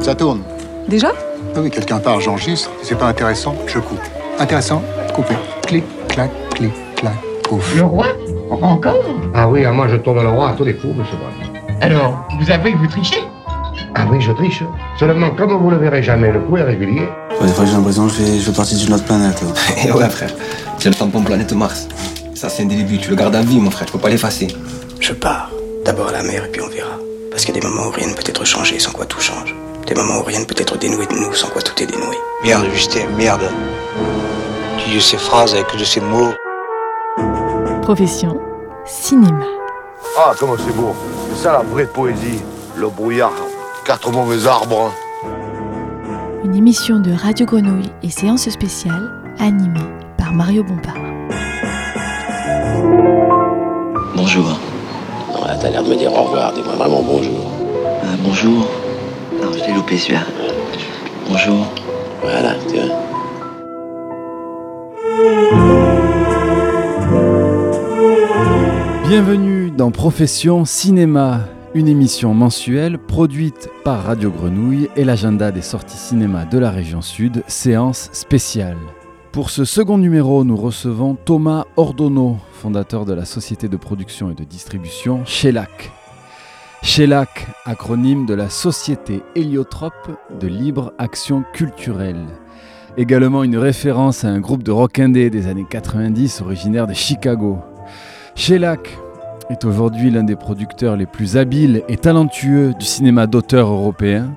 Ça tourne. Déjà Ah oui, quelqu'un part, j'enregistre. Si c'est pas intéressant, je coupe. Intéressant, coupé. Clic, clac, clic, clac, pouf. Le roi Encore Ah oui, moi je tourne le roi à tous les coups, monsieur Brun. Alors, vous avouez que vous trichez Ah oui, je triche. Seulement, comme vous le verrez jamais, le coup est régulier. Ouais, des fois, j'ai l'impression que je fais, je fais partie d'une autre planète. Et ouais, frère, c'est le tampon planète Mars. Ça, c'est un début, tu le gardes à vie, mon frère, tu peux pas l'effacer. Je pars. D'abord à la mer et puis on verra. Parce qu'il y a des moments où rien ne peut être changé sans quoi tout change. Des moments où rien ne peut être dénoué de nous sans quoi tout est dénoué. Merde, Justin, merde. Tu dis ces phrases avec de ces mots. Profession cinéma. Ah, comment c'est beau. C'est ça la vraie poésie. Le brouillard, quatre mauvais arbres. Une émission de Radio Grenouille et séance spéciale animée par Mario Bompard. Bonjour. Non, là, t'as l'air de me dire au revoir. Dis-moi vraiment bonjour. Euh, bonjour. Non, je l'ai loupé celui-là. Bonjour. Voilà, tu vois. Bienvenue dans Profession Cinéma, une émission mensuelle produite par Radio Grenouille et l'agenda des sorties cinéma de la région sud, séance spéciale. Pour ce second numéro, nous recevons Thomas Ordonneau, fondateur de la société de production et de distribution Shellac. Shellac, acronyme de la Société Héliotrope de libre action culturelle. Également une référence à un groupe de rock indé des années 90 originaire de Chicago. Shellac est aujourd'hui l'un des producteurs les plus habiles et talentueux du cinéma d'auteur européen,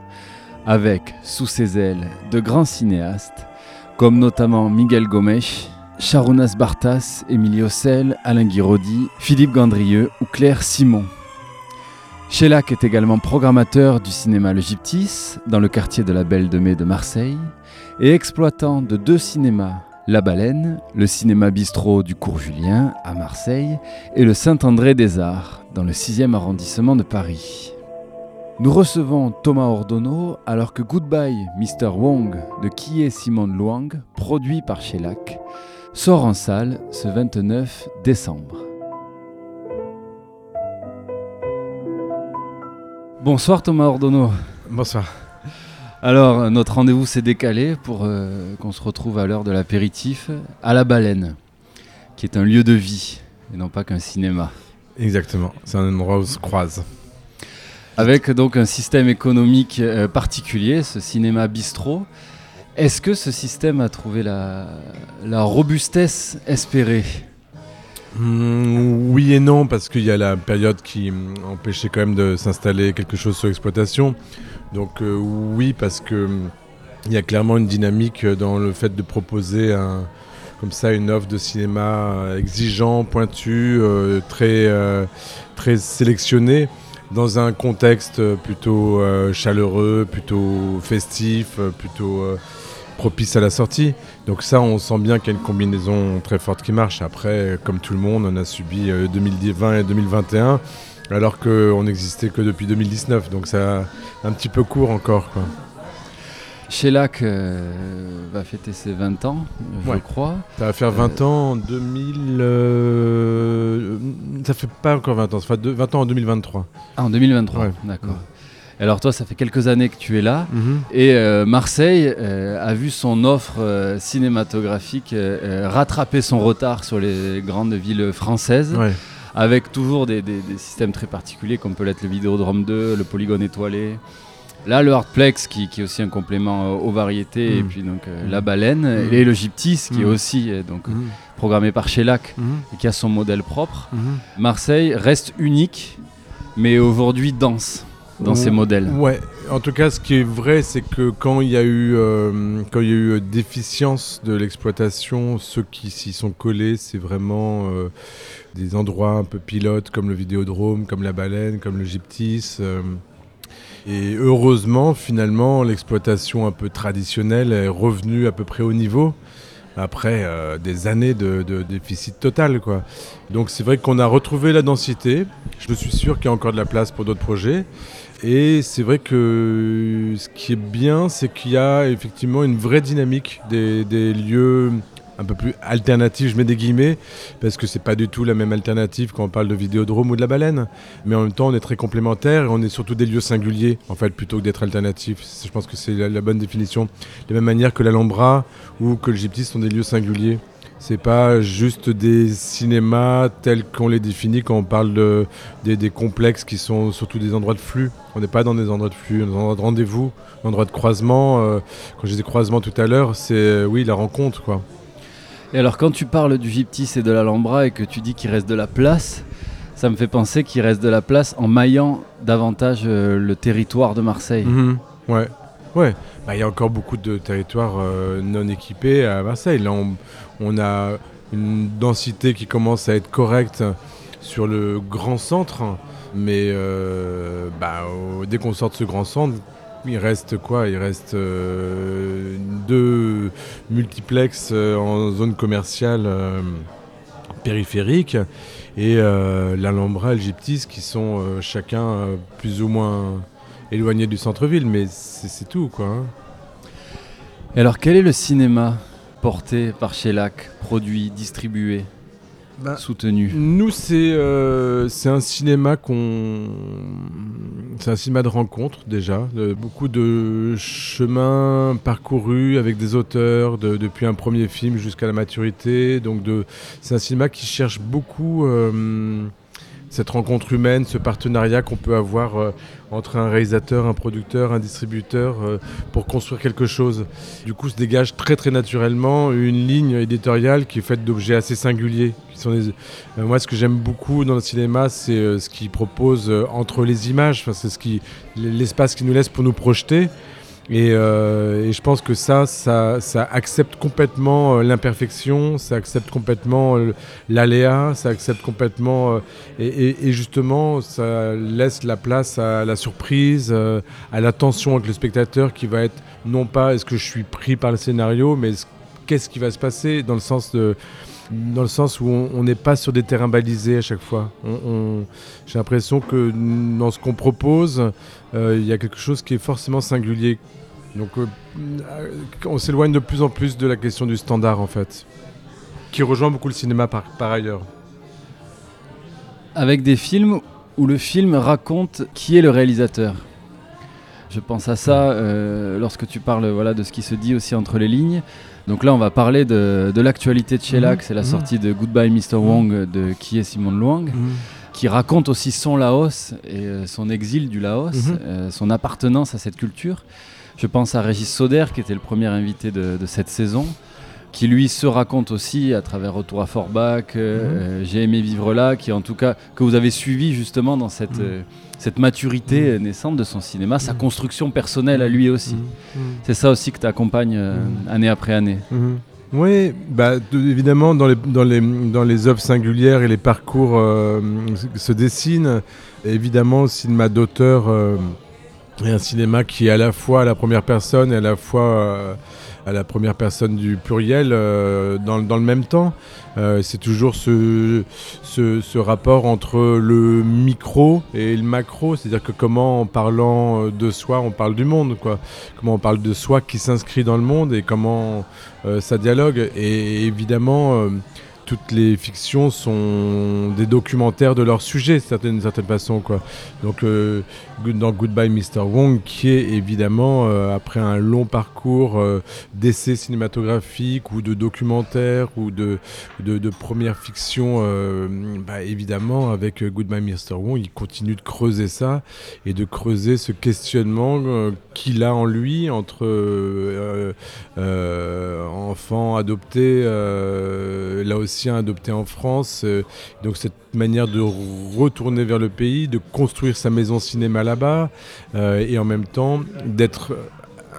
avec sous ses ailes de grands cinéastes comme notamment Miguel Gomes, Charounas Bartas, Emilio Sel, Alain Guiraudy, Philippe Gandrieux ou Claire Simon. Shellac est également programmateur du cinéma Le Gyptis dans le quartier de la Belle de Mai de Marseille et exploitant de deux cinémas, La Baleine, le cinéma bistrot du Cours Julien à Marseille et le Saint-André des Arts dans le 6e arrondissement de Paris. Nous recevons Thomas Ordonneau alors que Goodbye Mr. Wong de Kie Simone Luang, produit par Shellac, sort en salle ce 29 décembre. Bonsoir Thomas Ordonneau. Bonsoir. Alors, notre rendez-vous s'est décalé pour euh, qu'on se retrouve à l'heure de l'apéritif à la baleine, qui est un lieu de vie et non pas qu'un cinéma. Exactement, c'est un endroit où se croise. Avec donc un système économique euh, particulier, ce cinéma bistrot. Est-ce que ce système a trouvé la, la robustesse espérée? Mmh, oui et non, parce qu'il y a la période qui empêchait quand même de s'installer quelque chose sur l'exploitation. Donc euh, oui, parce que hum, il y a clairement une dynamique dans le fait de proposer comme ça une offre de cinéma exigeant, pointu, euh, très, euh, très dans un contexte plutôt euh, chaleureux, plutôt festif, plutôt propice à la sortie. Donc ça, on sent bien qu'il y a une combinaison très forte qui marche. Après, comme tout le monde, on a subi euh, 2020 et 2021, alors qu'on n'existait que depuis 2019. Donc ça un petit peu court encore. Quoi. Shellac euh, va fêter ses 20 ans, je Ouais. crois. Ça va faire 20 ans en 2000... euh, ça fait pas encore 20 ans, ça fait deux- 20 ans en 2023. Ah, en 2023, Ouais. d'accord. Alors toi, ça fait quelques années que tu es là. Mhm. Et euh, Marseille euh, a vu son offre euh, cinématographique rattraper son retard sur les grandes villes françaises, Ouais. avec toujours des, des- des systèmes très particuliers comme peut l'être le Vidéodrome 2, le Polygone étoilé. Là, le Hardplex, qui, qui est aussi un complément aux variétés, Mhm. et puis donc euh, Mhm. la baleine, Mhm. et le Gyptis, qui est Mhm. aussi donc, Mhm. programmé par Shellac, Mhm. et qui a son modèle propre. Mhm. Marseille reste unique, mais aujourd'hui dense dans ses Ou- modèles. Ouais, en tout cas, ce qui est vrai, c'est que quand il y a eu, euh, quand il y a eu euh, déficience de l'exploitation, ceux qui s'y sont collés, c'est vraiment euh, des endroits un peu pilotes comme le Vidéodrome, comme la Baleine, comme le Gyptis. euh. et heureusement, finalement, l'exploitation un peu traditionnelle est revenue à peu près au niveau. Après euh, des années de, déficit total, quoi. Donc c'est vrai qu'on a retrouvé la densité. Je suis sûr qu'il y a encore de la place pour d'autres projets. Et c'est vrai que ce qui est bien, c'est qu'il y a effectivement une vraie dynamique des lieux un peu plus alternative, je mets des guillemets, parce que c'est pas du tout la même alternative quand on parle de Vidéodrome ou de la baleine. Mais en même temps, on est très complémentaires et on est surtout des lieux singuliers, en fait, plutôt que d'être alternatifs. Je pense que c'est la, bonne définition. De la même manière que l'Alhambra ou que le Gypsy sont des lieux singuliers. C'est pas juste des cinémas tels qu'on les définit quand on parle de, des, complexes qui sont surtout des endroits de flux. On n'est pas dans des endroits de flux, on est dans des endroits de rendez-vous, des endroits de croisement. Euh, quand je disais croisement tout à l'heure, c'est euh, oui la rencontre quoi. Et alors quand tu parles du Gyptis et de l'Alhambra et que tu dis qu'il reste de la place, ça me fait penser qu'il reste de la place en maillant davantage euh, le territoire de Marseille. Mhm. ouais, ouais. Bah, il y a encore beaucoup de territoires non équipés à Marseille. Là, on, on a une densité qui commence à être correcte sur le grand centre, mais euh, bah, dès qu'on sort de ce grand centre, il reste quoi? Il reste euh, deux multiplex euh, en zone commerciale périphérique et l'Alhambra et le Gyptis qui sont chacun plus ou moins éloignés du centre-ville, mais c'est tout quoi. Hein. Alors quel est le cinéma porté par Shellac, produit, distribué, bah, soutenu Nous, euh, c'est un cinéma qu'on. C'est un cinéma de rencontre déjà. beaucoup de chemins parcourus avec des auteurs depuis un premier film jusqu'à la maturité. Donc, c'est un cinéma qui cherche beaucoup. Euh, cette rencontre humaine, ce partenariat qu'on peut avoir euh, entre un réalisateur, un producteur, un distributeur euh, pour construire quelque chose. Du coup, se dégage très très naturellement une ligne éditoriale qui est faite d'objets assez singuliers. Euh, moi, ce que j'aime beaucoup dans le cinéma, c'est ce qu'il propose entre les images. C'est l'espace qu'il nous laisse pour nous projeter. Euh, et, je pense que ça, ça, accepte complètement euh, l'imperfection, ça accepte complètement euh, l'aléa, ça accepte complètement... et, justement, ça laisse la place à la surprise, à la tension avec le spectateur qui va être non pas est-ce que je suis pris par le scénario, mais qu'est-ce qui va se passer dans le sens de dans le sens où on n'est pas sur des terrains balisés à chaque fois. J'ai l'impression que dans ce qu'on propose, euh, il y a quelque chose qui est forcément singulier. Donc euh, on s'éloigne de plus en plus de la question du standard en fait, qui rejoint beaucoup le cinéma par, ailleurs. Avec des films où le film raconte qui est le réalisateur. Je pense à ça euh, lorsque tu parles voilà, de ce qui se dit aussi entre les lignes. Donc là, on va parler de, l'actualité de Shellac. Mhm. C'est la mhm. sortie de Goodbye Mr. Mhm. Wong de qui est Simone Luang, qui raconte aussi son Laos et euh, son exil du Laos, euh, son appartenance à cette culture. Je pense à Régis Soder, qui était le premier invité de, cette saison, qui lui se raconte aussi à travers Retour à Forbach, euh, J'ai aimé vivre là, qui en tout cas, que vous avez suivi justement dans cette cette maturité mmh. naissante de son cinéma, sa mmh. construction personnelle à lui aussi. Mmh. C'est ça aussi que tu accompagnes euh, année après année. Oui, bah, évidemment, dans les, dans, les, dans les œuvres singulières et les parcours euh, se dessinent. Évidemment, le cinéma d'auteur euh, est un cinéma qui est à la fois à la première personne et à la fois à la première personne du pluriel dans, dans, le même temps. Euh, c'est toujours ce, ce, rapport entre le micro et le macro, c'est-à-dire que comment en parlant de soi, on parle du monde, quoi. Comment on parle de soi qui s'inscrit dans le monde et comment euh, ça dialogue. Et évidemment, euh, toutes les fictions sont des documentaires de leur sujet, d'une certaine façon. Quoi. Donc, euh, dans Goodbye Mr. Wong, qui est évidemment, euh, après un long parcours euh, d'essais cinématographiques ou de documentaires ou de, de, premières fictions, bah, évidemment, avec Goodbye Mr. Wong, il continue de creuser ça et de creuser ce questionnement qu'il a en lui entre enfants adoptés, là aussi adopté en France. Euh, donc cette manière de retourner vers le pays, de construire sa maison cinéma là-bas, euh, et en même temps d'être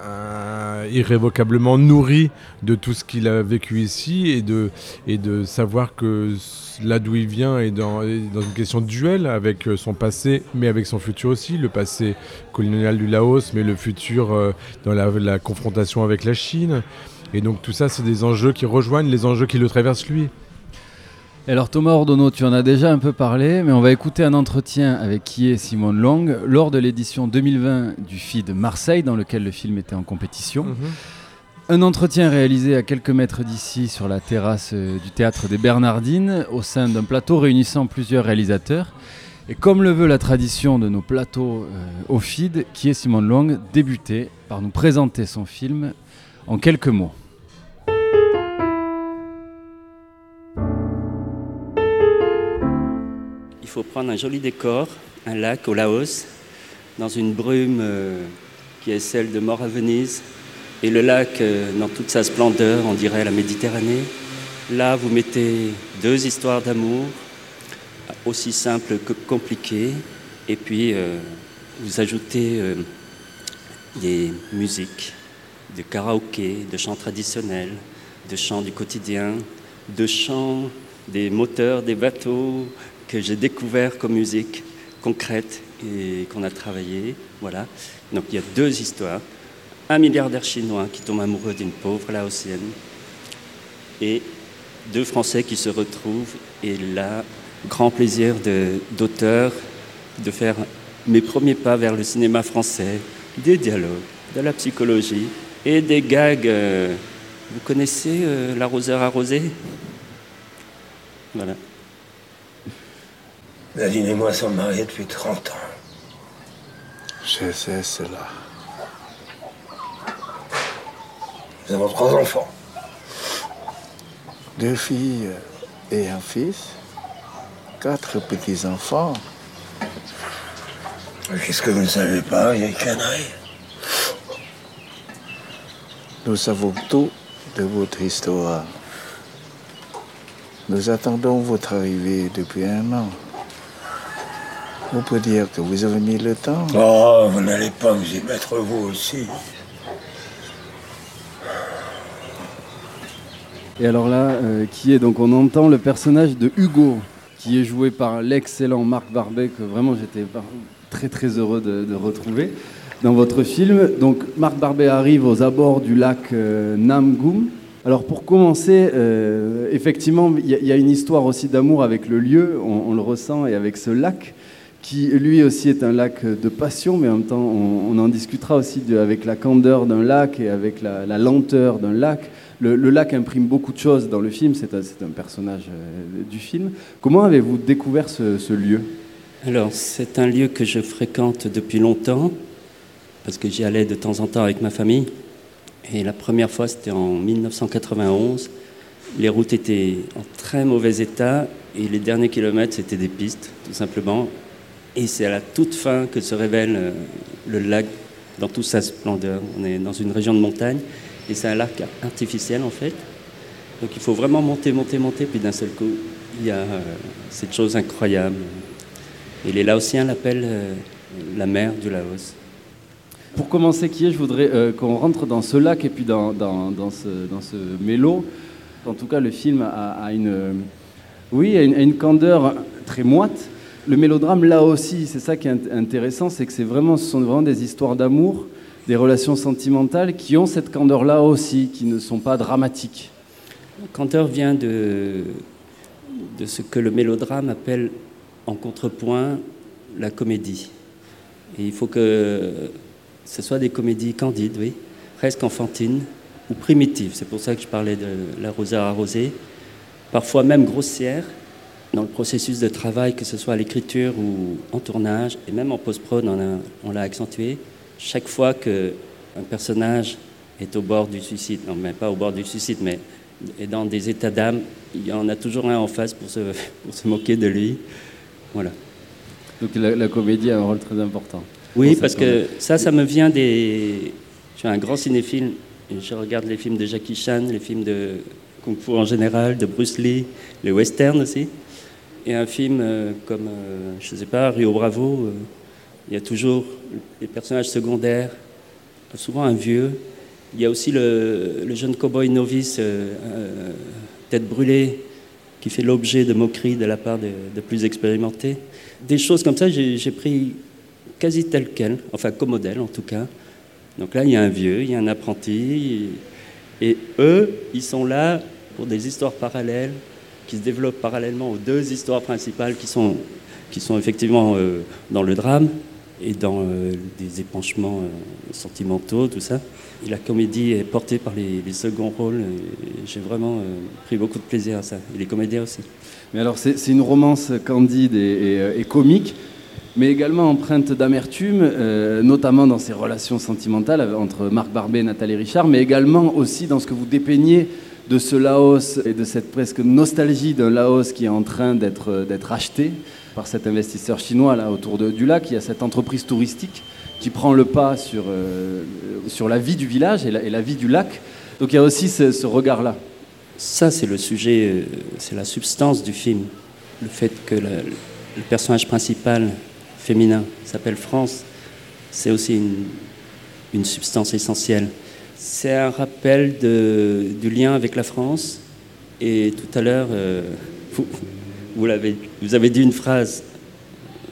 euh, irrévocablement nourri de tout ce qu'il a vécu ici et de, et de savoir que là d'où il vient est dans, une question de duel avec son passé mais avec son futur aussi, le passé colonial du Laos mais le futur dans la confrontation avec la Chine. Et donc tout ça c'est des enjeux qui rejoignent les enjeux qui le traversent lui. Alors Thomas Ordonneau, tu en as déjà un peu parlé, mais on va écouter un entretien avec qui est Simone Long lors de l'édition 2020 du FID Marseille, dans lequel le film était en compétition. Mhm. Un entretien réalisé à quelques mètres d'ici sur la terrasse euh, du théâtre des Bernardines au sein d'un plateau réunissant plusieurs réalisateurs. Et comme le veut la tradition de nos plateaux euh, au FID, qui est Simone Long, débuté par nous présenter son film en quelques mots. Faut prendre un joli décor, un lac au Laos, dans une brume euh, qui est celle de Mort à Venise, et le lac euh, dans toute sa splendeur, on dirait la Méditerranée. Là, vous mettez deux histoires d'amour, aussi simples que compliquées, et puis euh, vous ajoutez des musiques, de karaoké, de chants traditionnels, de chants du quotidien, de chants des moteurs des bateaux que j'ai découvert comme musique concrète et qu'on a travaillé. Voilà. Donc il y a deux histoires. Un milliardaire chinois qui tombe amoureux d'une pauvre laotienne et deux Français qui se retrouvent. Et là, grand plaisir d'auteur de, faire mes premiers pas vers le cinéma français, des dialogues, de la psychologie et des gags. Euh, vous connaissez euh, l'arroseur arrosé? Voilà. Nadine et moi sommes mariés depuis 30 ans. Je sais cela. Nous avons trois enfants. Deux filles et un fils. Quatre petits-enfants. Qu'est-ce que vous ne savez pas, vieille canaille? Nous savons tout de votre histoire. Nous attendons votre arrivée depuis un an. On peut dire que vous avez mis le temps. Oh, vous n'allez pas vous y mettre vous aussi. Et alors là, euh, qui est donc on entend le personnage de Hugo, qui est joué par l'excellent Marc Barbet, que vraiment j'étais très très heureux de, retrouver dans votre film. Donc Marc Barbet arrive aux abords du lac euh, Namgoum. Alors pour commencer, euh, effectivement, il y, a une histoire aussi d'amour avec le lieu, on, le ressent, et avec ce lac qui lui aussi est un lac de passion, mais en même temps on, en discutera aussi avec la candeur d'un lac et avec la lenteur d'un lac. Le, lac imprime beaucoup de choses dans le film, c'est un, personnage euh, du film. Comment avez-vous découvert ce, lieu? Alors, c'est un lieu que je fréquente depuis longtemps, parce que j'y allais de temps en temps avec ma famille. Et la première fois, c'était en 1991. Les routes étaient en très mauvais état et les derniers kilomètres, c'était des pistes, tout simplement. Et c'est à la toute fin que se révèle euh, le lac dans toute sa splendeur. On est dans une région de montagne et c'est un lac artificiel en fait. Donc il faut vraiment monter, monter, monter, puis d'un seul coup, il y a euh, cette chose incroyable. Et les Laotiens l'appellent euh, la mer du Laos. Pour commencer, qui est, je voudrais qu'on rentre dans ce lac et puis dans, dans, ce, dans ce mélo. En tout cas, le film a, une, oui, a une, candeur très moite. Le mélodrame, là aussi, c'est ça qui est intéressant, c'est que c'est vraiment, ce sont vraiment des histoires d'amour des relations sentimentales qui ont cette candeur-là aussi, qui ne sont pas dramatiques. La candeur vient de, de ce que le mélodrame appelle en contrepoint la comédie. Et il faut que ce soit des comédies candides, oui, presque enfantines ou primitives. C'est pour ça que je parlais de la à arrosée, parfois même grossière dans le processus de travail, que ce soit à l'écriture ou en tournage, et même en post-prod, on l'a accentué chaque fois qu'un personnage est au bord du suicide, non, mais pas au bord du suicide, mais est dans des états d'âme, il y en a toujours un en face pour se, pour se moquer de lui. Voilà. Donc la, comédie a un rôle très important. Oui, parce que ça, ça me vient des. Je suis un grand cinéphile. Je regarde les films de Jackie Chan, les films de Kung Fu en général, de Bruce Lee, les westerns aussi. Et un film euh, comme, euh, je ne sais pas, Rio Bravo. Euh, il y a toujours les personnages secondaires, souvent un vieux. Il y a aussi le, jeune cow-boy novice, tête brûlée, qui fait l'objet de moqueries de la part de, plus expérimentés. Des choses comme ça, j'ai pris quasi tel quel, enfin comme modèle en tout cas. Donc là, il y a un vieux, il y a un apprenti, et eux, ils sont là pour des histoires parallèles qui se développent parallèlement aux deux histoires principales qui sont, qui sont effectivement euh, dans le drame, et dans euh, des épanchements euh, sentimentaux, tout ça. Et la comédie est portée par les, les seconds rôles. J'ai vraiment pris beaucoup de plaisir à ça. Et les comédiens aussi. Mais alors, c'est une romance candide et, comique, mais également empreinte d'amertume, notamment dans ses relations sentimentales entre Marc Barbet et Nathalie Richard, mais également aussi dans ce que vous dépeignez de ce Laos et de cette presque nostalgie d'un Laos qui est en train d'être euh, d'être acheté par cet investisseur chinois là autour de- du lac. Il y a cette entreprise touristique qui prend le pas sur, euh, sur la vie du village et la, vie du lac. Donc il y a aussi ce, regard-là. Ça, c'est le sujet, euh, c'est la substance du film. Le fait que le, le personnage principal féminin s'appelle France, c'est aussi une, une substance essentielle. C'est un rappel de- du lien avec la France. Et tout à l'heure, euh, vous, vous, l'avez- vous avez dit une phrase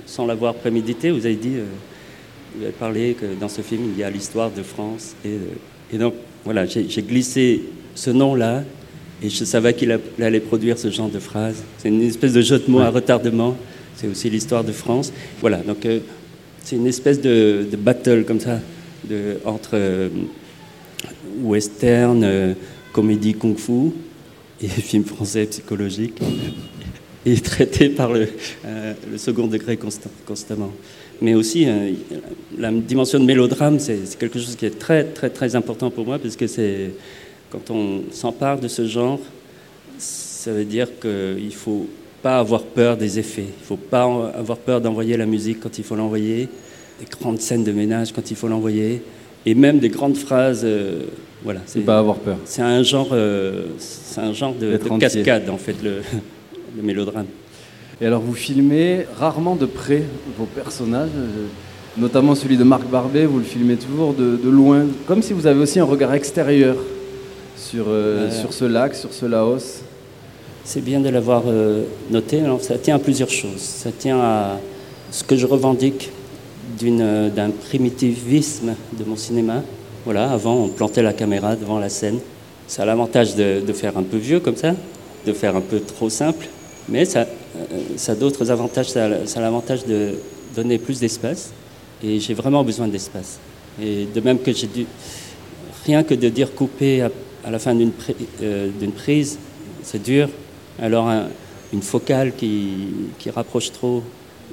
sans l'avoir prémédité. Vous avez dit, euh, vous avez parlé que dans ce film, il y a l'histoire de France. Et, euh, et donc, voilà, j'ai glissé ce nom-là et je savais qu'il allait produire ce genre de phrase. C'est une espèce de jeu de mots à retardement. C'est aussi l'histoire de France. Voilà, donc c'est une espèce de, de battle comme ça de, entre western, euh, comédie kung-fu et film français psychologique. Et traité par le, euh, second degré constamment. Mais aussi, euh, la dimension de mélodrame, c'est quelque chose qui est très, très, très important pour moi, parce que c'est quand on s'empare de ce genre, ça veut dire qu'il ne faut pas avoir peur des effets. Il ne faut pas avoir peur d'envoyer la musique quand il faut l'envoyer, des grandes scènes de ménage quand il faut l'envoyer, et même des grandes phrases. euh, voilà, C'est pas avoir peur. C'est un genre, euh, c'est un genre de, cascade en fait, le, le mélodrame. Et alors vous filmez rarement de près vos personnages, euh, notamment celui de Marc Barbet, vous le filmez toujours de, de loin, comme si vous avez aussi un regard extérieur sur, euh, sur ce lac, sur ce Laos. C'est bien de l'avoir noté. Alors, ça tient à plusieurs choses. Ça tient à ce que je revendique d'un primitivisme de mon cinéma. Voilà, avant, on plantait la caméra devant la scène. Ça a l'avantage de, faire un peu vieux comme ça, de faire un peu trop simple, mais ça, euh, ça a d'autres avantages. Ça a, l'avantage de donner plus d'espace, et j'ai vraiment besoin d'espace. Et de même que j'ai dû, rien que de dire couper à, la fin euh, d'une prise, c'est dur. Alors un- une focale qui, qui rapproche trop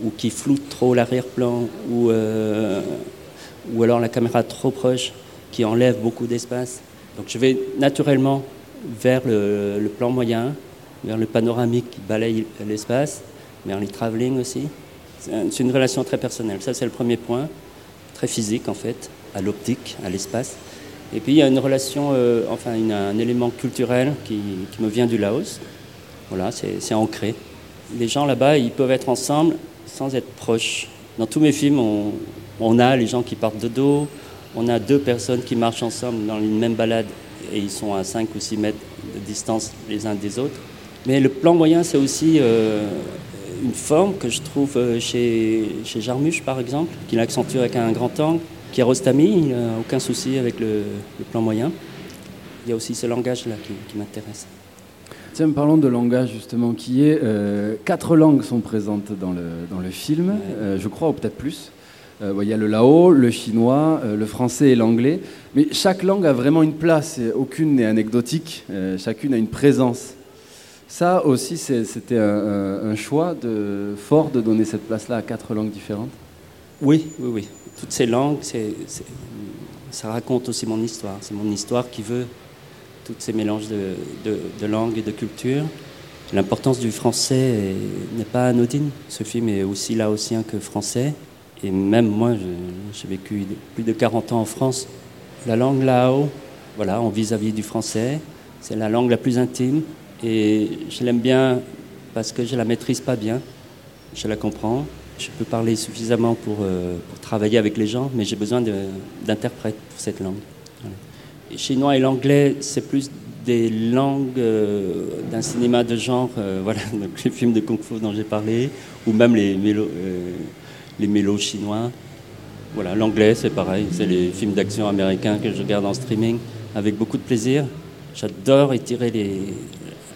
ou qui floute trop l'arrière-plan ou, euh, ou alors la caméra trop proche qui enlève beaucoup d'espace. Donc je vais naturellement vers le, plan moyen, vers le panoramique qui balaye l'espace, vers les travelling aussi. C'est un- c'est une relation très personnelle. Ça, c'est le premier point, très physique en fait, à l'optique, à l'espace. Et puis il y a une relation, euh, enfin un élément culturel qui, me vient du Laos. Voilà, c'est ancré. Les gens là-bas, ils peuvent être ensemble sans être proches. Dans tous mes films, on, a les gens qui partent de dos, on a deux personnes qui marchent ensemble dans une même balade et ils sont à 5 ou 6 mètres de distance les uns des autres. Mais le plan moyen, c'est aussi euh, une forme que je trouve euh, chez, chez par exemple, qui l'accentue avec un grand angle. Kiarostami, il n'a aucun souci avec le, plan moyen. Il y a aussi ce langage-là qui m'intéresse. Tiens, parlons de langage justement, qui est... euh, quatre langues sont présentes dans le, dans le film, euh, je crois, ou peut-être plus. Euh, bon, Il y a le lao, le chinois, le français et l'anglais. Mais chaque langue a vraiment une place, et aucune n'est anecdotique, chacune a une présence. Ça aussi, c'était un, choix de, fort de donner cette place-là à quatre langues différentes Oui, oui, oui. Toutes ces langues, ça raconte aussi mon histoire. C'est mon histoire qui veut tous ces mélanges de, de- langues et de cultures. L'importance du français est- n'est pas anodine. Ce film est aussi laotien que français. Et même moi, j'ai vécu plus de 40 ans en France. La langue lao, voilà, en vis-à-vis du français, c'est la langue la plus intime. Et je l'aime bien parce que je la maîtrise pas bien. Je la comprends. Je peux parler suffisamment pour, euh, pour travailler avec les gens, mais j'ai besoin d'interprètes pour cette langue chinois et l'anglais, c'est plus des langues euh, d'un cinéma de genre, euh, voilà, donc les films de Kung Fu dont j'ai parlé, ou même les mélos, euh, les mélos chinois. Voilà, l'anglais, c'est pareil, c'est les films d'action américains que je regarde en streaming avec beaucoup de plaisir. J'adore étirer les,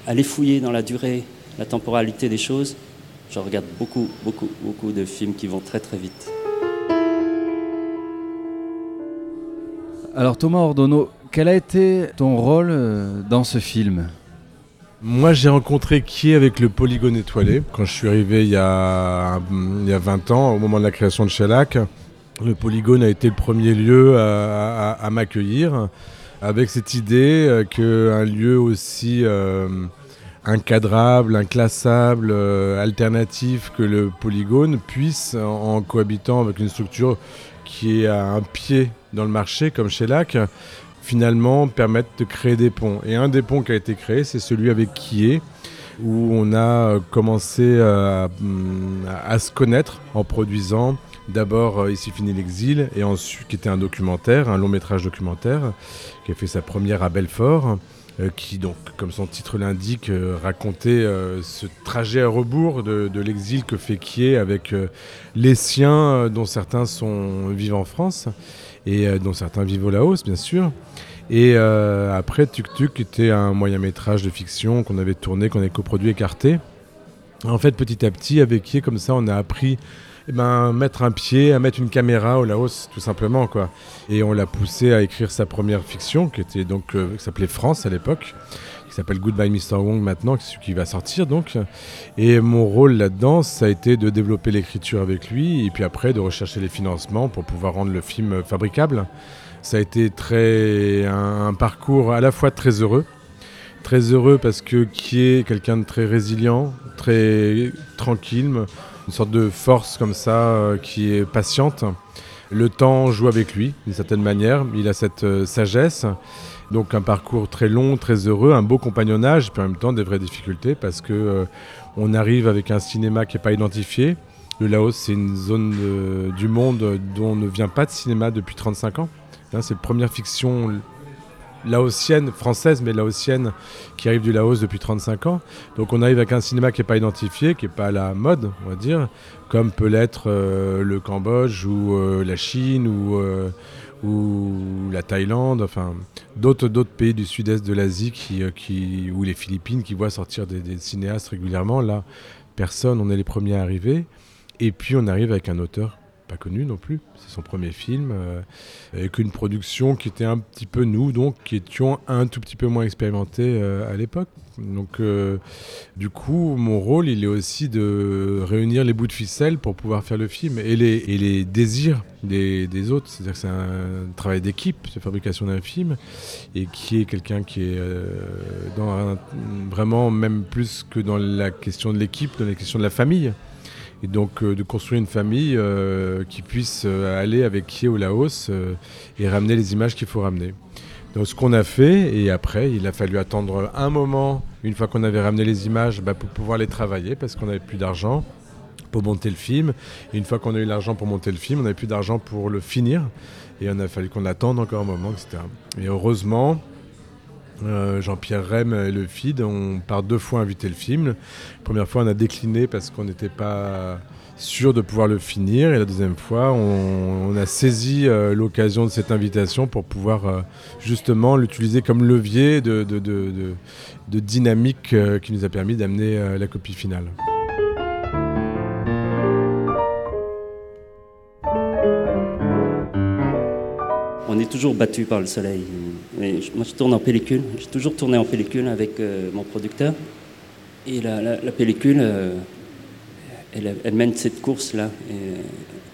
aller fouiller dans la durée, la temporalité des choses. Je regarde beaucoup, beaucoup, beaucoup de films qui vont très, très vite. Alors Thomas Ordonneau, quel a été ton rôle euh, dans ce film? Moi, j'ai rencontré qui avec le polygone étoilé quand je suis arrivé il y, a, il y a 20 ans, au moment de la création de Shellac. Le polygone a été le premier lieu à, m'accueillir avec cette idée euh, qu'un lieu aussi euh, incadrable, inclassable, alternatif que le polygone puisse, en, en cohabitant avec une structure qui est à un pied dans le marché, comme Shellac, finalement permettre de créer des ponts. Et un des ponts qui a été créé, c'est celui avec Kié, où on a euh, commencé euh, à, à se connaître en produisant d'abord euh, Ici finit l'exil, et ensuite qui était un documentaire, un long métrage documentaire, qui a fait sa première à Belfort, euh, qui donc, comme son titre l'indique, euh, racontait euh, ce trajet à rebours de, l'exil que fait Kié avec les siens, dont certains sont vivent en France et dont certains vivent au Laos, bien sûr. Et après, Tuk Tuk était un moyen métrage de fiction qu'on avait tourné, qu'on avait coproduit écarté. En fait, petit à petit, avec qui, comme ça, on a appris eh ben, mettre un pied, à mettre une caméra au Laos, tout simplement. quoi. Et on l'a poussé à écrire sa première fiction, qui était donc euh, s'appelait France à l'époque, qui s'appelle Goodbye Mr. Wong maintenant, qui qui va sortir donc. Et mon rôle là-dedans, ça a été de développer l'écriture avec lui, et puis après de rechercher les financements pour pouvoir rendre le film fabricable. Ça a été très un, un parcours à la fois très heureux, très heureux parce que qui est quelqu'un de très résilient, très tranquille, une sorte de force comme ça euh, qui est patiente. Le temps joue avec lui d'une certaine manière, il a cette euh, sagesse. Donc un parcours très long, très heureux, un beau compagnonnage, puis en même temps des vraies difficultés parce que euh, on arrive avec un cinéma qui n'est pas identifié. Le Laos, c'est une zone du monde dont ne vient pas de cinéma depuis 35 ans. Hein, c'est la première fiction laotienne, française, mais laotienne, qui arrive du Laos depuis 35 ans. Donc on arrive avec un cinéma qui n'est pas identifié, qui n'est pas à la mode, on va dire, comme peut l'être euh, le Cambodge ou euh, la Chine ou, euh, ou la Thaïlande, enfin d'autres pays du sud-est de l'Asie ou les Philippines qui voient sortir des cinéastes régulièrement. Là, personne, on est les premiers à arriver. Et puis on arrive avec un auteur connu non plus, c'est son premier film, euh, avec une production qui était un petit peu nous, donc qui étions un tout petit peu moins expérimentés euh, à l'époque. Donc euh, du coup, mon rôle, il est aussi de réunir les bouts de ficelle pour pouvoir faire le film et les, et les désirs des, des autres. C'est-à-dire que c'est un travail d'équipe, de fabrication d'un film, et qui est quelqu'un qui est dans vraiment même plus que dans la question de l'équipe, dans la question de la famille. Et donc euh, de construire une famille euh, qui puisse euh, aller avec qui au Laos et ramener les images qu'il faut ramener. Donc ce qu'on a fait, et après il a fallu attendre un moment, une fois qu'on avait ramené les images, bah, pour pouvoir les travailler parce qu'on n'avait plus d'argent pour monter le film. Et une fois qu'on a eu l'argent pour monter le film, on n'avait plus d'argent pour le finir. Et on a fallu qu'on attende encore un moment, etc. Et heureusement, euh, Jean-Pierre Rem et le FID ont par deux fois invité le film. La première fois, on a décliné parce qu'on n'était pas sûr de pouvoir le finir. Et la deuxième fois, on, a saisi euh, l'occasion de cette invitation pour pouvoir euh, justement l'utiliser comme levier de, de- dynamique qui nous a permis d'amener la copie finale. On est toujours battu par le soleil. Je- moi, je tourne en pellicule. J'ai toujours tourné en pellicule avec euh, mon producteur. Et la, la- la pellicule, euh, elle, elle mène cette course-là euh,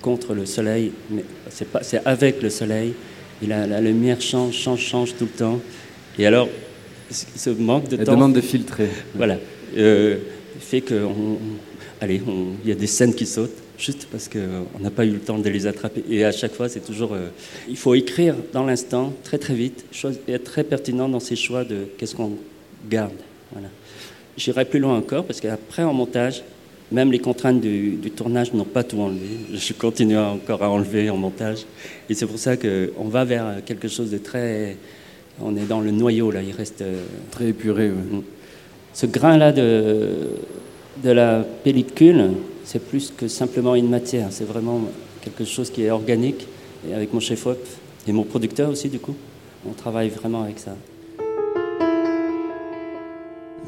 contre le soleil. Mais c'est pas, c'est avec le soleil. Et la, la lumière change, change, change tout le temps. Et alors, ce manque de Elle temps. demande de filtrer. Voilà. Euh, fait que, on- allez, il y a des scènes qui sautent juste parce qu'on n'a pas eu le temps de les attraper. Et à chaque fois, c'est toujours. euh, il faut écrire dans l'instant, très très vite, et être très pertinent dans ses choix de qu'est-ce qu'on garde. Voilà. J'irai plus loin encore parce qu'après, en montage, même les contraintes du, du tournage n'ont pas tout enlevé. Je continue encore à enlever en montage. Et c'est pour ça qu'on va vers quelque chose de très. On est dans le noyau, là. Il reste. euh, Très épuré, oui. ce grain-là de, de la pellicule, c'est plus que simplement une matière. C'est vraiment quelque chose qui est organique. Et avec mon chef-op et mon producteur aussi, du coup, on travaille vraiment avec ça.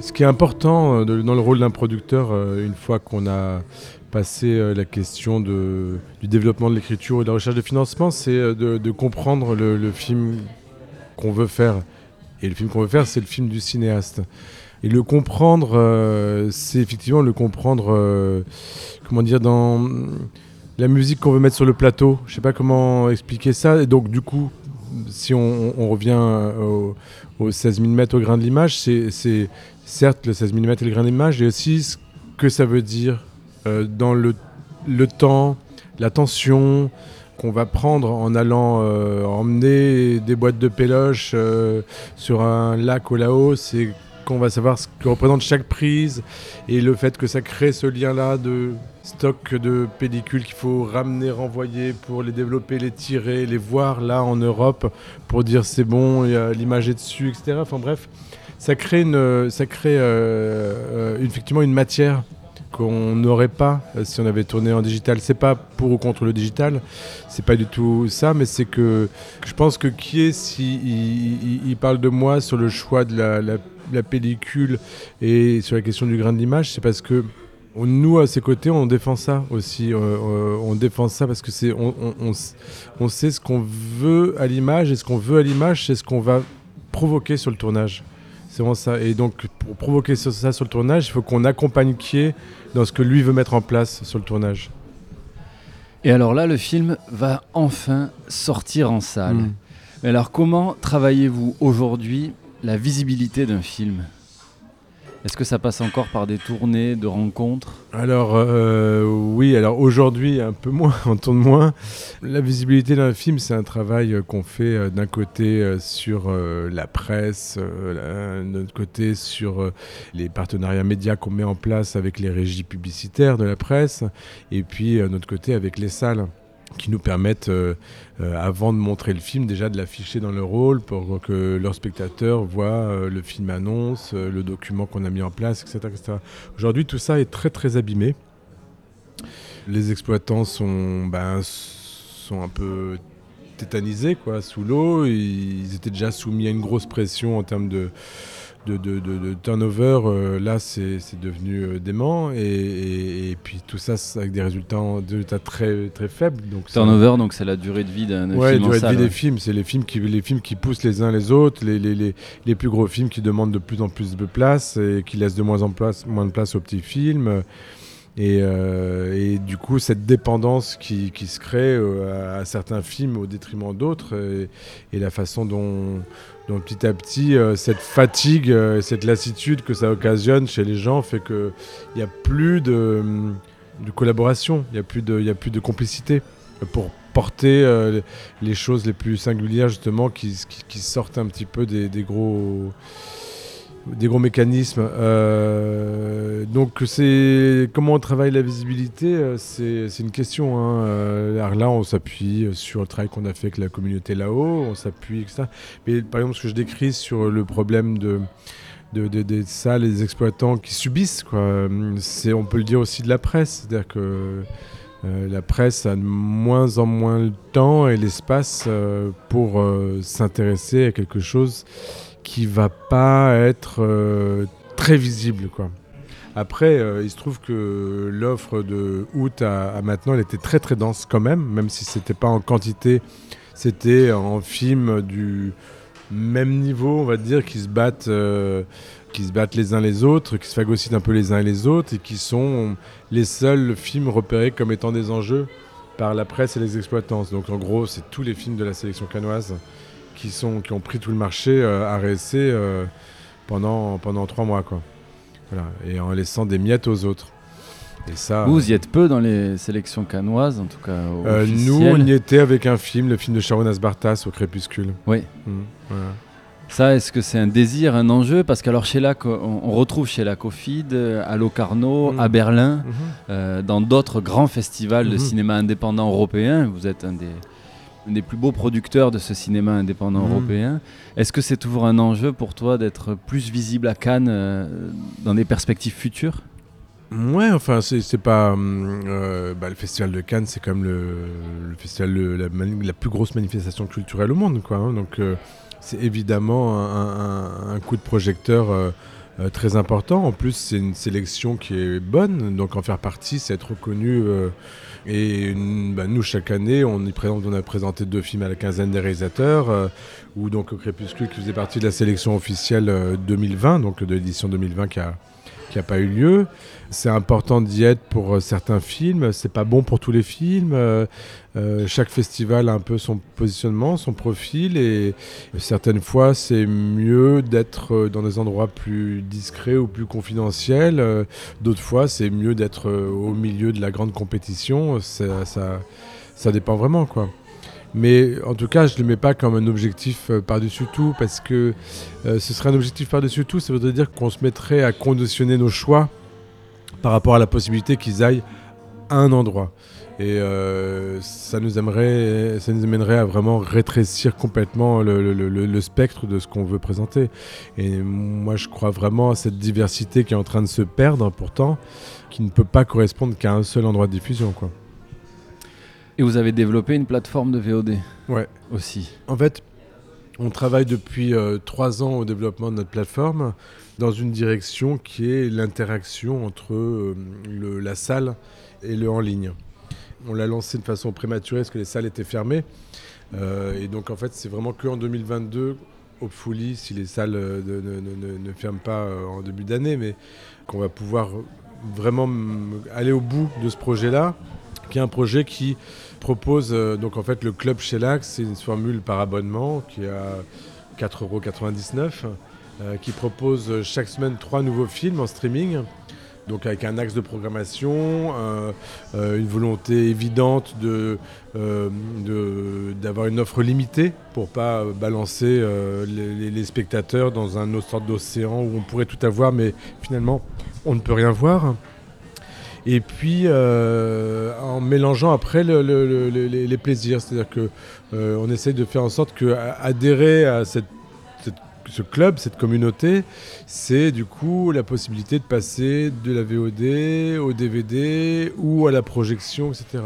Ce qui est important euh, dans le rôle d'un producteur, euh, une fois qu'on a passé euh, la question du développement de l'écriture et de la recherche de financement, c'est de, comprendre le film qu'on veut faire. Et le film qu'on veut faire, c'est le film du cinéaste. Et le comprendre, euh, c'est effectivement le comprendre, euh, comment dire, dans la musique qu'on veut mettre sur le plateau. Je sais pas comment expliquer ça. Et donc, du coup, si on, revient au, au 16 mm au grain de l'image, c'est certes le 16 mm et le grain de l'image, et aussi ce que ça veut dire euh, dans le, temps, la tension qu'on va prendre en allant euh, emmener des boîtes de péloche euh, sur un lac au Laos qu'on va savoir ce que représente chaque prise et le fait que ça crée ce lien-là de stock de pellicules qu'il faut ramener, renvoyer pour les développer, les tirer, les voir là en Europe pour dire c'est bon, l'image est dessus, etc. Enfin bref, ça crée, une, ça crée euh, euh, effectivement une matière qu'on n'aurait pas euh, si on avait tourné en digital. C'est pas pour ou contre le digital, c'est pas du tout ça, mais c'est que je pense que qui est si il, parle de moi sur le choix de la- la pellicule et sur la question du grain de l'image, c'est parce que on- nous à ses côtés, on défend ça aussi. euh, euh, on défend ça parce que c'est on, on- on sait ce qu'on veut à l'image et ce qu'on veut à l'image, c'est ce qu'on va provoquer sur le tournage. C'est vraiment ça. Et donc, pour provoquer ça ça sur le tournage, il faut qu'on accompagne Kier dans ce que lui veut mettre en place sur le tournage. Et alors là, le film va enfin sortir en salle. Mm. Mais alors, comment travaillez-vous aujourd'hui la visibilité d'un film. Est-ce que ça passe encore par des tournées de rencontres? Alors euh, oui, alors aujourd'hui un peu moins, on tourne moins. La visibilité d'un film, c'est un travail euh, qu'on fait euh, d'un côté sur la presse, d'un autre côté sur les partenariats médias qu'on met en place avec les régies publicitaires de la presse, et puis d'un autre côté avec les salles qui nous permettent, euh, euh, avant de montrer le film, déjà de l'afficher dans le rôle pour que leurs spectateurs voient euh, le film annonce, le document qu'on a mis en place, etc. etc. Aujourd'hui, tout ça est très très abîmé. Les exploitants sont, ben, sont un peu tétanisés quoi, sous l'eau. Ils étaient déjà soumis à une grosse pression en termes de, de, de- de- de turnover. Euh, là, c'est devenu euh, dément. Et, et- et puis tout ça avec des résultats, des résultats très, très faibles. Donc ça- Turnover, donc c'est la durée de vie d'un Ouais, film durée de vie des films, c'est les films qui les films qui poussent les uns les autres, les, les, les, les plus gros films qui demandent de plus en plus de place et qui laissent de moins en place moins de place aux petits films. Et, euh, et du coup, cette dépendance qui, se crée euh, à, certains films au détriment d'autres, et, la façon dont, petit à petit, euh, cette fatigue, cette lassitude que ça occasionne chez les gens fait qu'il n'y a plus de, collaboration, il n'y a, plus de- complicité pour porter les choses les plus singulières, justement, qui, sortent un petit peu des gros des gros mécanismes. Euh, donc c'est comment on travaille la visibilité, euh, c'est une question. Hein. Euh, alors là, on s'appuie sur le travail qu'on a fait avec la communauté là-haut, on s'appuie, etc. Mais par exemple, ce que je décris sur le problème de de- de- salles et des exploitants qui subissent, quoi. C'est, on peut le dire aussi de la presse, c'est-à-dire que la presse a de moins en moins le temps et l'espace pour s'intéresser à quelque chose qui va pas être euh, très visible, quoi. Après, euh, il se trouve que l'offre de août à, maintenant, elle était très très dense quand même, même si c'était pas en quantité, c'était en film du même niveau, on va dire, qui se battent, euh, qui se battent les uns les autres, qui se phagocytent un peu les uns et les autres, et qui sont les seuls films repérés comme étant des enjeux par la presse et les exploitants. Donc en gros, c'est tous les films de la sélection canoise qui, sont, qui ont pris tout le marché euh, à RSC euh, pendant, pendant trois mois. Quoi. Voilà. Et en laissant des miettes aux autres. Et ça, Vous y êtes peu dans les sélections canoises, en tout cas. euh, nous, on y était avec un film, le film de Sharon Asbartas au Crépuscule. Oui. Mm, voilà. Ça, est-ce que c'est un désir, un enjeu? Parce qu'alors chez LAC, on, on retrouve chez LAC au FID, euh, à Locarno, Mhm. à Berlin, euh, dans d'autres grands festivals de cinéma indépendant européen. Vous êtes un des, un des plus beaux producteurs de ce cinéma indépendant Mhm. européen. Est-ce que c'est toujours un enjeu pour toi d'être plus visible à Cannes euh, dans des perspectives futures? Ouais, enfin, c'est pas. euh, bah, le Festival de Cannes, c'est quand même le, le festival, le- la, plus grosse manifestation culturelle au monde, quoi. hein. donc, euh, c'est évidemment un, un- un coup de projecteur très important. En plus, c'est une sélection qui est bonne, donc en faire partie, c'est être reconnu. Euh, et bah, nous, chaque année, on, a présenté deux films à la quinzaine des réalisateurs, euh, ou donc Crépuscule qui faisait partie de la sélection officielle euh, 2020, donc de l'édition 2020 qui a qui n'a pas eu lieu. C'est important d'y être pour euh, certains films, c'est pas bon pour tous les films. Euh, euh, chaque festival a un peu son positionnement, son profil, et certaines fois c'est mieux d'être dans des endroits plus discrets ou plus confidentiels. D'autres fois c'est mieux d'être au milieu de la grande compétition. Ça, ça, ça dépend vraiment, quoi. Mais en tout cas, je ne le mets pas comme un objectif euh, par-dessus tout, parce que euh, ce serait un objectif par-dessus tout, ça voudrait dire qu'on se mettrait à conditionner nos choix par rapport à la possibilité qu'ils aillent à un endroit. Et euh, ça, nous ça nous amènerait à vraiment rétrécir complètement le- le spectre de ce qu'on veut présenter. Et moi, je crois vraiment à cette diversité qui est en train de se perdre, pourtant, qui ne peut pas correspondre qu'à un seul endroit de diffusion. Quoi. Et vous avez développé une plateforme de VOD Ouais. aussi. En fait, on travaille depuis euh, trois ans au développement de notre plateforme dans une direction qui est l'interaction entre euh, le- la salle et le en ligne. On l'a lancé de façon prématurée parce que les salles étaient fermées. Euh, et donc, en fait, c'est vraiment qu'en 2022, hopefully, si les salles ne, ne- ne- ne ferment pas en début d'année, mais qu'on va pouvoir vraiment aller au bout de ce projet-là, qui est un projet qui propose euh, donc en fait le club Shellac, c'est une formule par abonnement qui est à 4,99€, euh, qui propose euh, chaque semaine trois nouveaux films en streaming. Donc avec un axe de programmation, euh, une volonté évidente de, de- d'avoir une offre limitée pour pas euh, balancer les spectateurs dans un autre sorte d'océan où on pourrait tout avoir mais finalement on ne peut rien voir. Et puis euh, en mélangeant après le- le- le- le- les, plaisirs, c'est-à-dire que euh, on essaye de faire en sorte que adhérer à cette- ce club, cette communauté, c'est du coup la possibilité de passer de la VOD au DVD ou à la projection, etc.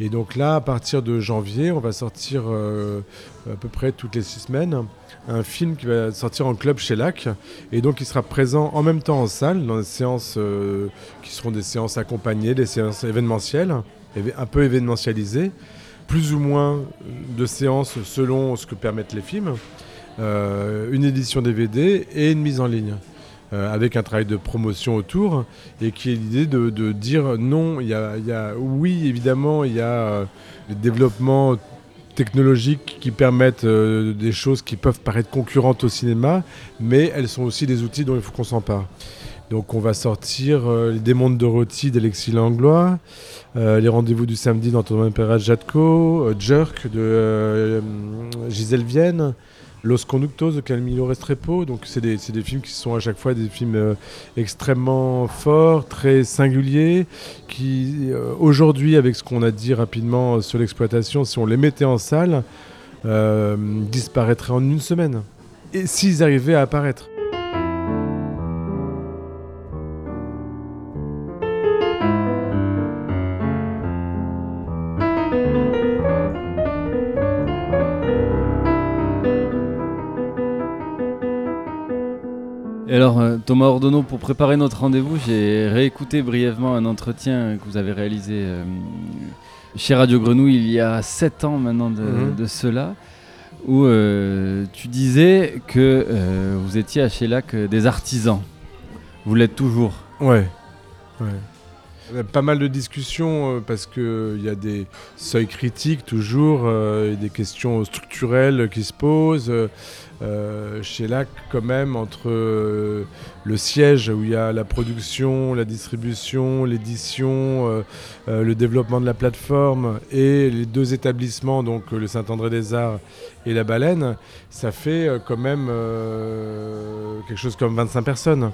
Et donc là, à partir de janvier, on va sortir euh, à peu près toutes les six semaines un film qui va sortir en club chez LAC et donc il sera présent en même temps en salle dans des séances euh, qui seront des séances accompagnées, des séances événementielles, un peu événementialisées, plus ou moins de séances selon ce que permettent les films, une édition DVD et une mise en ligne. euh, avec un travail de promotion autour et qui est l'idée de, dire non, il y a, oui évidemment il y a euh, le développement technologiques qui permettent euh, des choses qui peuvent paraître concurrentes au cinéma, mais elles sont aussi des outils dont il faut qu'on s'empare. Donc on va sortir euh, Les démons de Dorothy d'Alexis Langlois, euh, Les rendez-vous du samedi d'Antoine Perez Jatko, euh, Jerk de euh, Gisèle Vienne, Los Conductos de Camilo Restrepo. Donc c'est des, c'est des films qui sont à chaque fois des films euh, extrêmement forts, très singuliers, qui euh, aujourd'hui, avec ce qu'on a dit rapidement euh, sur l'exploitation, si on les mettait en salle, disparaîtraient en une semaine. Et s'ils arrivaient à apparaître. Alors, euh, Thomas Ordonneau, pour préparer notre rendez-vous, j'ai réécouté brièvement un entretien que vous avez réalisé euh, chez Radio Grenouille il y a 7 ans maintenant de, Mhm. de cela, où euh, tu disais que euh, vous étiez à Shellac des artisans. Vous l'êtes toujours. Ouais. ouais. A pas mal de discussions euh, parce qu'il y a des seuils critiques toujours, euh, et des questions structurelles qui se posent. Euh, euh, chez LAC, quand même, entre euh, le siège où il y a la production, la distribution, l'édition, euh, euh, le développement de la plateforme et les deux établissements, donc euh, le Saint-André-des-Arts et la Baleine, ça fait euh, quand même euh, quelque chose comme 25 personnes.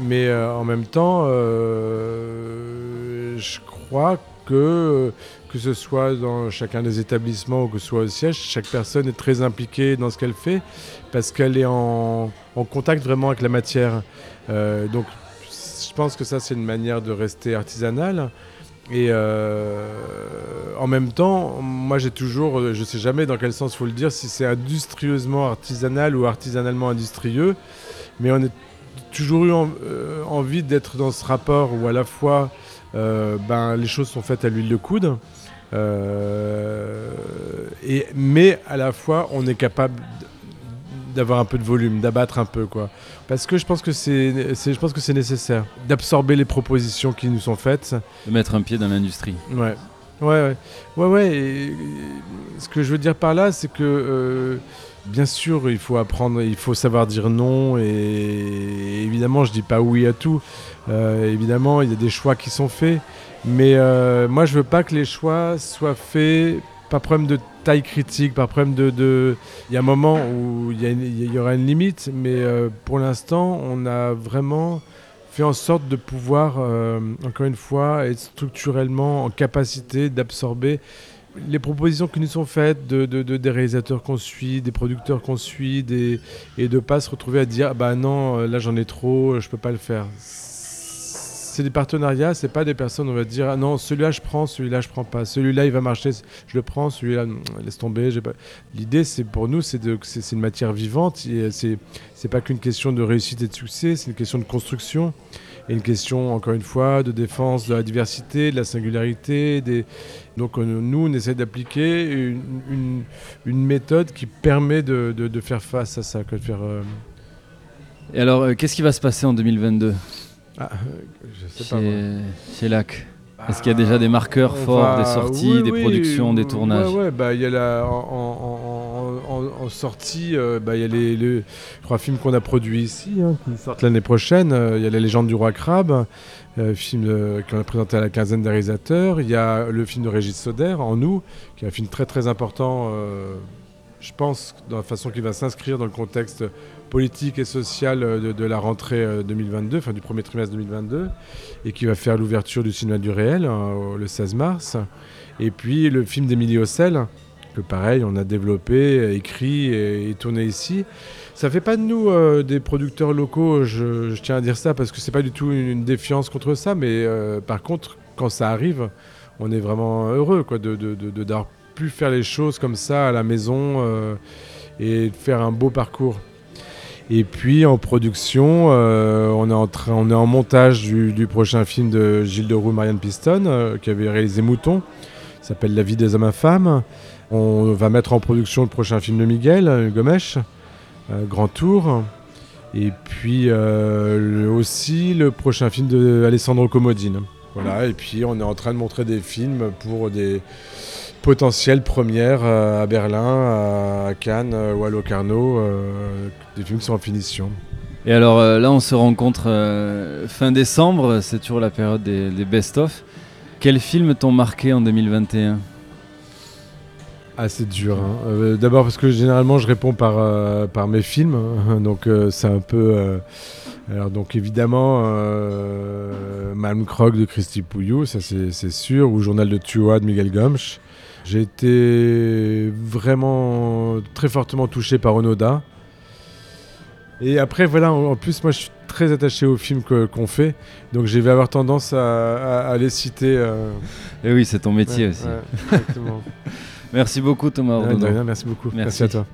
Mais euh, en même temps, euh, je crois que que ce soit dans chacun des établissements ou que ce soit au siège, chaque personne est très impliquée dans ce qu'elle fait parce qu'elle est en, contact vraiment avec la matière. Euh, donc je pense que ça c'est une manière de rester artisanal. Et euh, en même temps, moi j'ai toujours, je sais jamais dans quel sens faut le dire, si c'est industrieusement artisanal ou artisanalement industrieux, mais on est toujours eu euh, envie d'être dans ce rapport où à la fois ben, les choses sont faites à l'huile de coude, et, mais à la fois on est capable d'avoir un peu de volume, d'abattre un peu quoi. Parce que je pense que c'est, je pense que c'est nécessaire d'absorber les propositions qui nous sont faites, de mettre un pied dans l'industrie. Ouais. Ouais, ouais, ouais, ouais. Et, ce que je veux dire par là, c'est que euh, bien sûr, il faut apprendre, il faut savoir dire non. Et, évidemment, je dis pas oui à tout. Euh, évidemment, il y a des choix qui sont faits. Mais euh, moi, je veux pas que les choix soient faits par problème de taille critique, par problème de. Il y a un moment où il y, aura une limite, mais pour l'instant, on a vraiment fait en sorte de pouvoir, euh, encore une fois, être structurellement en capacité d'absorber les propositions qui nous sont faites de, des réalisateurs qu'on suit, des producteurs qu'on suit, et de ne pas se retrouver à dire bah non, euh, là j'en ai trop, je peux pas le faire c'est des partenariats, c'est pas des personnes, on va dire, ah non, celui-là je prends, celui-là je prends pas, celui-là il va marcher, je le prends, celui-là laisse tomber. L'idée, c'est pour nous, c'est une matière vivante, c'est, c'est pas qu'une question de réussite et de succès, c'est une question de construction et une question, encore une fois, de défense de la diversité, de la singularité. Donc nous, on essaie d'appliquer une, méthode qui permet de, de, faire face à ça. de faire, euh, Et alors, euh, qu'est-ce qui va se passer en 2022 ah, je sais chez, pas. Chez LAC. Est-ce qu'il y a déjà des marqueurs forts, des sorties, des productions, des tournages Ouais, bah, il y a la, en, en, sortie, euh, bah, il y a les, trois films qu'on a produits ici, hein, qui sortent l'année prochaine. Euh, il y a La légende du roi crabe, euh, film qu'on a présenté à la quinzaine des réalisateurs. Il y a le film de Régis Soder, En nous, qui est un film très très important, je pense, dans la façon qu'il va s'inscrire dans le contexte politique et sociale euh, de, la rentrée 2022, euh, enfin du premier trimestre 2022, et qui va faire l'ouverture du cinéma du réel hein, le 16 mars. Et puis le film d'Emilie Ossel, que pareil, on a développé, écrit et, tourné ici. Ça fait pas de nous euh, des producteurs locaux, je, tiens à dire ça, parce que c'est pas du tout une, défiance contre ça, mais par contre, quand ça arrive, on est vraiment heureux quoi, de, de, pu faire les choses comme ça à la maison et faire un beau parcours. Et puis en production, euh, on, est en train, on est en montage du, prochain film de Gilles Deroux et Marianne Piston, euh, qui avait réalisé Mouton, qui s'appelle La vie des hommes infâmes. On va mettre en production le prochain film de Miguel euh, Gomesh, Grand Tour. Et puis aussi le prochain film de Alessandro Comodine. Voilà, et puis on est en train de montrer des films pour des potentielles premières à Berlin, à Cannes ou à Locarno, des films qui sont en finition. Et alors euh, là, on se rencontre euh, fin décembre, c'est toujours la période des, best-of. Quels films t'ont marqué en 2021 ah, c'est dur. Hein. Euh, d'abord parce que généralement je réponds par, par mes films, hein. donc c'est un peu. alors donc évidemment, Malm Croc de Christy Pouillou, ça c'est sûr, ou Journal de Tua de Miguel Gomsch. J'ai été vraiment très fortement touché par Onoda. Et après, voilà, en, plus, moi, je suis très attaché aux films qu'on fait, donc je vais avoir tendance à, les citer. Et euh. eh oui, c'est ton métier aussi. merci beaucoup, Thomas. merci beaucoup. merci à toi.